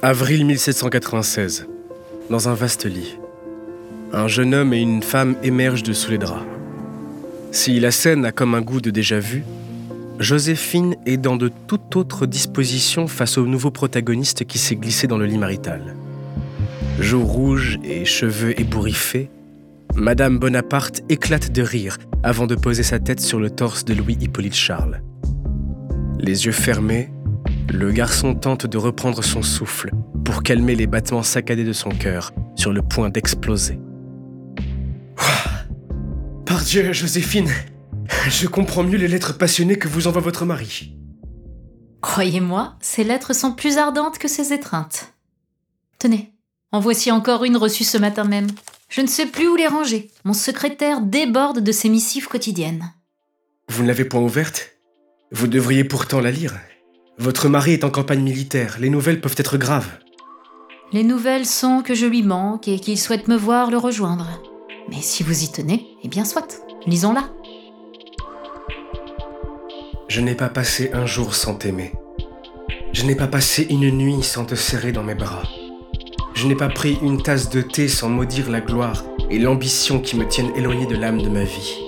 Avril 1796. Dans un vaste lit. Un jeune homme et une femme émergent de sous les draps. Si la scène a comme un goût de déjà-vu, Joséphine est dans de toute autre disposition face au nouveau protagoniste qui s'est glissé dans le lit marital. Joues rouges et cheveux ébouriffés, Madame Bonaparte éclate de rire avant de poser sa tête sur le torse de Louis-Hippolyte Charles. Les yeux fermés, le garçon tente de reprendre son souffle pour calmer les battements saccadés de son cœur sur le point d'exploser. Par Dieu, Joséphine, je comprends mieux les lettres passionnées que vous envoie votre mari. Croyez-moi, ces lettres sont plus ardentes que ces étreintes. Tenez, en voici encore une reçue ce matin même. Je ne sais plus où les ranger. Mon secrétaire déborde de ses missives quotidiennes. Vous ne l'avez point ouverte? Vous devriez pourtant la lire. Votre mari est en campagne militaire. Les nouvelles peuvent être graves. Les nouvelles sont que je lui manque et qu'il souhaite me voir le rejoindre. Mais si vous y tenez, eh bien soit. Lisons-la. Je n'ai pas passé un jour sans t'aimer. Je n'ai pas passé une nuit sans te serrer dans mes bras. Je n'ai pas pris une tasse de thé sans maudire la gloire et l'ambition qui me tiennent éloigné de l'âme de ma vie.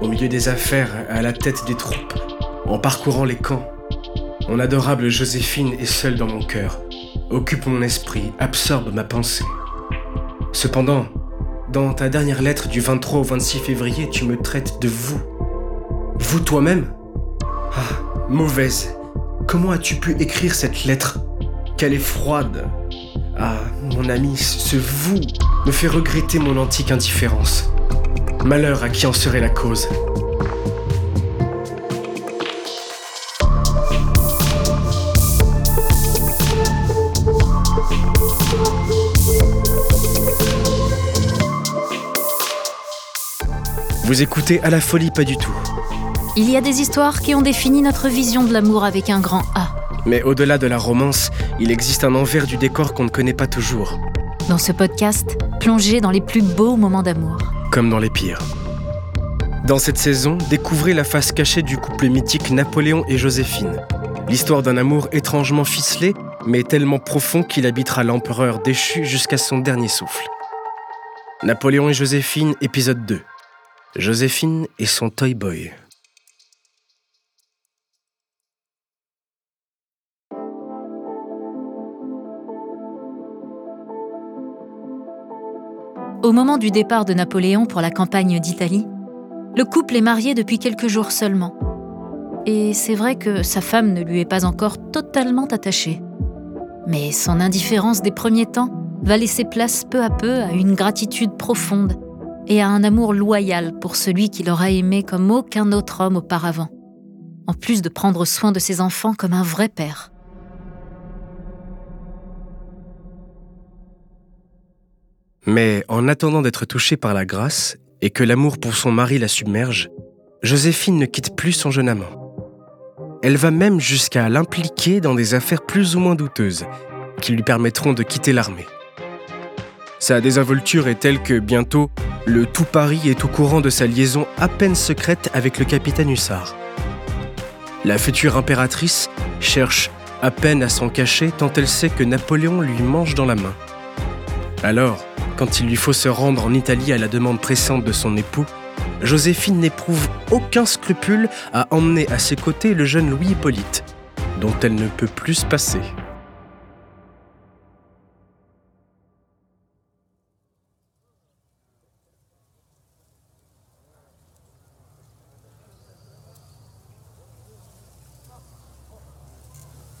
Au milieu des affaires, à la tête des troupes, en parcourant les camps, mon adorable Joséphine est seule dans mon cœur, occupe mon esprit, absorbe ma pensée. Cependant, dans ta dernière lettre du 23 au 26 février, tu me traites de vous. Vous toi-même? Ah, mauvaise. Comment as-tu pu écrire cette lettre? Qu'elle est froide. Ah, mon ami, ce vous me fait regretter mon antique indifférence. Malheur à qui en serait la cause. Vous écoutez à la folie pas du tout. Il y a des histoires qui ont défini notre vision de l'amour avec un grand A. Mais au-delà de la romance, il existe un envers du décor qu'on ne connaît pas toujours. Dans ce podcast, plongez dans les plus beaux moments d'amour. Comme dans les pires. Dans cette saison, découvrez la face cachée du couple mythique Napoléon et Joséphine. L'histoire d'un amour étrangement ficelé, mais tellement profond qu'il habitera l'empereur déchu jusqu'à son dernier souffle. Napoléon et Joséphine, épisode 2. Joséphine et son Toy Boy. Au moment du départ de Napoléon pour la campagne d'Italie, le couple est marié depuis quelques jours seulement. Et c'est vrai que sa femme ne lui est pas encore totalement attachée. Mais son indifférence des premiers temps va laisser place peu à peu à une gratitude profonde et à un amour loyal pour celui qui l'aura aimé comme aucun autre homme auparavant, en plus de prendre soin de ses enfants comme un vrai père. Mais en attendant d'être touchée par la grâce et que l'amour pour son mari la submerge, Joséphine ne quitte plus son jeune amant. Elle va même jusqu'à l'impliquer dans des affaires plus ou moins douteuses qui lui permettront de quitter l'armée. Sa désinvolture est telle que bientôt, le tout Paris est au courant de sa liaison à peine secrète avec le capitaine Hussard. La future impératrice cherche à peine à s'en cacher tant elle sait que Napoléon lui mange dans la main. Alors, quand il lui faut se rendre en Italie à la demande pressante de son époux, Joséphine n'éprouve aucun scrupule à emmener à ses côtés le jeune Louis Hippolyte, dont elle ne peut plus se passer.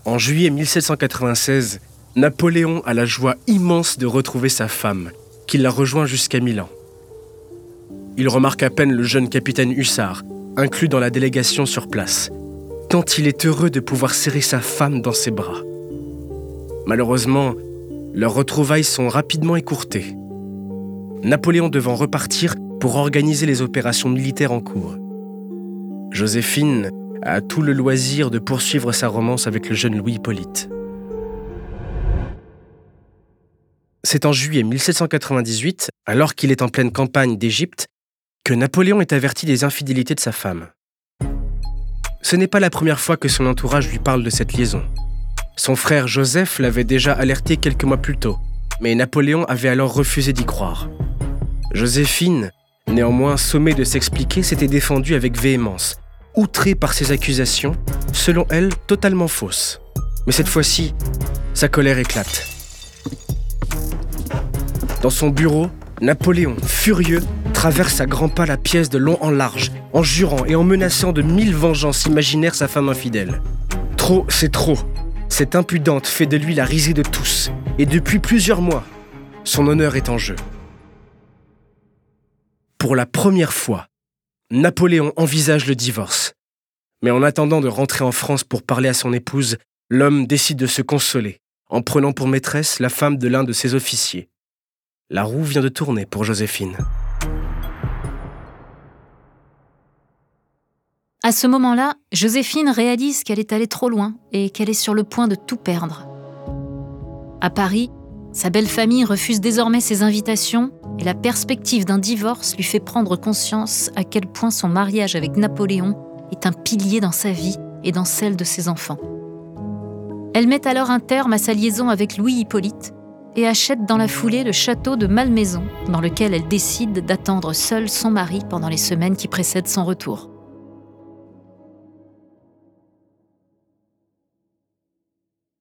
En juillet 1796, Napoléon a la joie immense de retrouver sa femme, qui l'a rejoint jusqu'à Milan. Il remarque à peine le jeune capitaine Hussard, inclus dans la délégation sur place, tant il est heureux de pouvoir serrer sa femme dans ses bras. Malheureusement, leurs retrouvailles sont rapidement écourtées. Napoléon devant repartir pour organiser les opérations militaires en cours. Joséphine a tout le loisir de poursuivre sa romance avec le jeune Louis Hippolyte. C'est en juillet 1798, alors qu'il est en pleine campagne d'Égypte, que Napoléon est averti des infidélités de sa femme. Ce n'est pas la première fois que son entourage lui parle de cette liaison. Son frère Joseph l'avait déjà alerté quelques mois plus tôt, mais Napoléon avait alors refusé d'y croire. Joséphine, néanmoins sommée de s'expliquer, s'était défendue avec véhémence, outrée par ces accusations, selon elle totalement fausses. Mais cette fois-ci, sa colère éclate. Dans son bureau, Napoléon, furieux, traverse à grands pas la pièce de long en large, en jurant et en menaçant de mille vengeances imaginaires sa femme infidèle. Trop, c'est trop. Cette impudente fait de lui la risée de tous, et depuis plusieurs mois, son honneur est en jeu. Pour la première fois, Napoléon envisage le divorce. Mais en attendant de rentrer en France pour parler à son épouse, l'homme décide de se consoler, en prenant pour maîtresse la femme de l'un de ses officiers. La roue vient de tourner pour Joséphine. À ce moment-là, Joséphine réalise qu'elle est allée trop loin et qu'elle est sur le point de tout perdre. À Paris, sa belle famille refuse désormais ses invitations et la perspective d'un divorce lui fait prendre conscience à quel point son mariage avec Napoléon est un pilier dans sa vie et dans celle de ses enfants. Elle met alors un terme à sa liaison avec Louis Hippolyte et achète dans la foulée le château de Malmaison, dans lequel elle décide d'attendre seule son mari pendant les semaines qui précèdent son retour.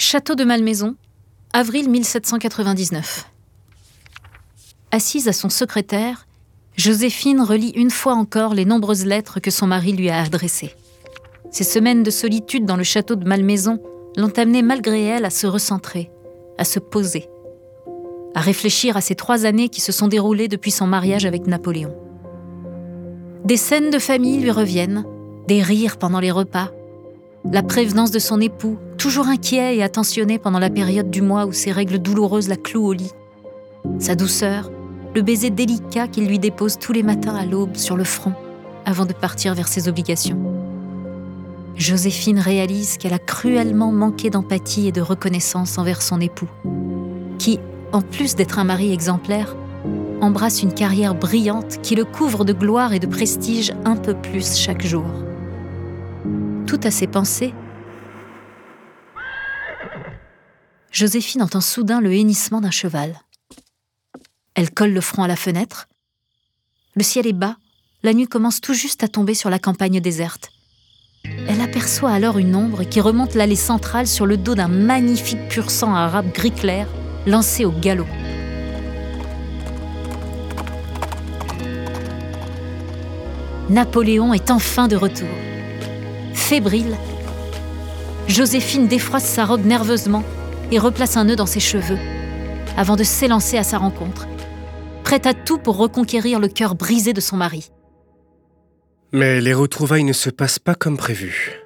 Château de Malmaison, avril 1799. Assise à son secrétaire, Joséphine relit une fois encore les nombreuses lettres que son mari lui a adressées. Ces semaines de solitude dans le château de Malmaison l'ont amenée malgré elle à se recentrer, à se poser, à réfléchir à ces trois années qui se sont déroulées depuis son mariage avec Napoléon. Des scènes de famille lui reviennent, des rires pendant les repas, la prévenance de son époux, toujours inquiet et attentionné pendant la période du mois où ses règles douloureuses la clouent au lit, sa douceur, le baiser délicat qu'il lui dépose tous les matins à l'aube sur le front avant de partir vers ses obligations. Joséphine réalise qu'elle a cruellement manqué d'empathie et de reconnaissance envers son époux, qui, en plus d'être un mari exemplaire, embrasse une carrière brillante qui le couvre de gloire et de prestige un peu plus chaque jour. Tout à ses pensées, Joséphine entend soudain le hennissement d'un cheval. Elle colle le front à la fenêtre. Le ciel est bas, la nuit commence tout juste à tomber sur la campagne déserte. Elle aperçoit alors une ombre qui remonte l'allée centrale sur le dos d'un magnifique pur sang arabe gris clair lancé au galop. Napoléon est enfin de retour. Fébrile, Joséphine défroisse sa robe nerveusement et replace un nœud dans ses cheveux, avant de s'élancer à sa rencontre, prête à tout pour reconquérir le cœur brisé de son mari. Mais les retrouvailles ne se passent pas comme prévu.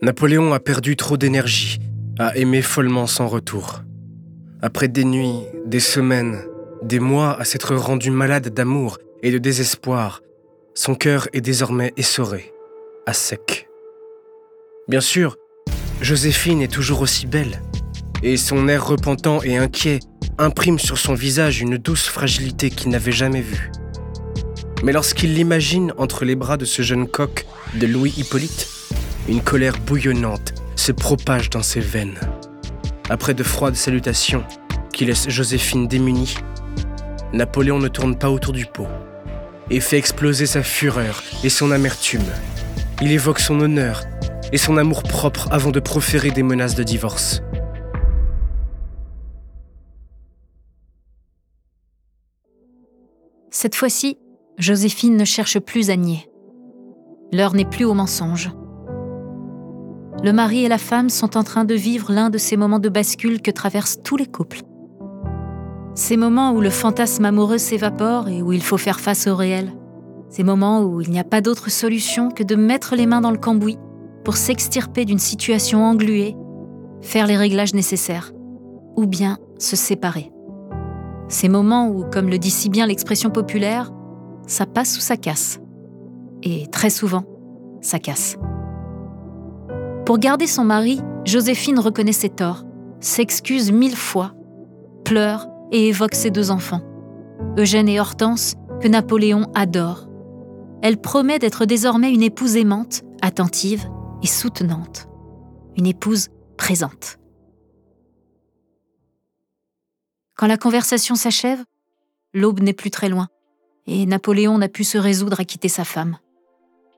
Napoléon a perdu trop d'énergie, a aimé follement sans retour. Après des nuits, des semaines, des mois à s'être rendu malade d'amour et de désespoir, son cœur est désormais essoré, à sec. Bien sûr, Joséphine est toujours aussi belle, et son air repentant et inquiet imprime sur son visage une douce fragilité qu'il n'avait jamais vue. Mais lorsqu'il l'imagine entre les bras de ce jeune coq de Louis Hippolyte, une colère bouillonnante se propage dans ses veines. Après de froides salutations qui laissent Joséphine démunie, Napoléon ne tourne pas autour du pot et fait exploser sa fureur et son amertume. Il évoque son honneur et son amour propre avant de proférer des menaces de divorce. Cette fois-ci, Joséphine ne cherche plus à nier. L'heure n'est plus au mensonge. Le mari et la femme sont en train de vivre l'un de ces moments de bascule que traversent tous les couples. Ces moments où le fantasme amoureux s'évapore et où il faut faire face au réel. Ces moments où il n'y a pas d'autre solution que de mettre les mains dans le cambouis pour s'extirper d'une situation engluée, faire les réglages nécessaires, ou bien se séparer. Ces moments où, comme le dit si bien l'expression populaire, ça passe ou ça casse. Et très souvent, ça casse. Pour garder son mari, Joséphine reconnaît ses torts, s'excuse mille fois, pleure et évoque ses deux enfants, Eugène et Hortense, que Napoléon adore. Elle promet d'être désormais une épouse aimante, attentive et soutenante, une épouse présente. Quand la conversation s'achève, l'aube n'est plus très loin et Napoléon n'a pu se résoudre à quitter sa femme.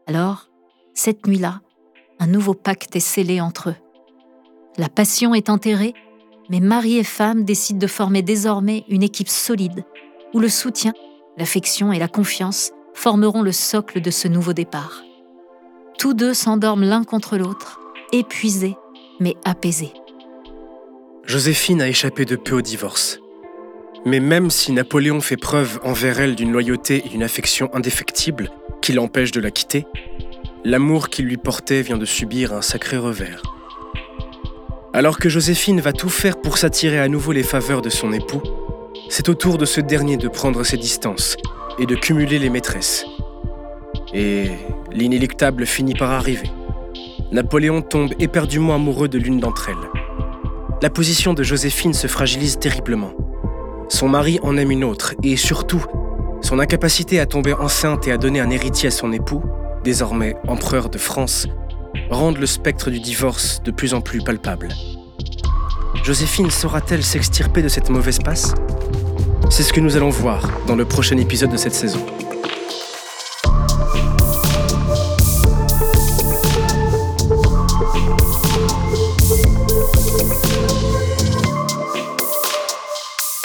Alors, cette nuit-là, un nouveau pacte est scellé entre eux. La passion est enterrée, mais mari et femme décident de former désormais une équipe solide, où le soutien, l'affection et la confiance formeront le socle de ce nouveau départ. Tous deux s'endorment l'un contre l'autre, épuisés mais apaisés. Joséphine a échappé de peu au divorce. Mais même si Napoléon fait preuve envers elle d'une loyauté et d'une affection indéfectible qui l'empêche de la quitter, l'amour qu'il lui portait vient de subir un sacré revers. Alors que Joséphine va tout faire pour s'attirer à nouveau les faveurs de son époux, c'est au tour de ce dernier de prendre ses distances et de cumuler les maîtresses. Et l'inéluctable finit par arriver. Napoléon tombe éperdument amoureux de l'une d'entre elles. La position de Joséphine se fragilise terriblement. Son mari en aime une autre, et surtout, son incapacité à tomber enceinte et à donner un héritier à son époux, désormais empereur de France, rendent le spectre du divorce de plus en plus palpable. Joséphine saura-t-elle s'extirper de cette mauvaise passe? C'est ce que nous allons voir dans le prochain épisode de cette saison.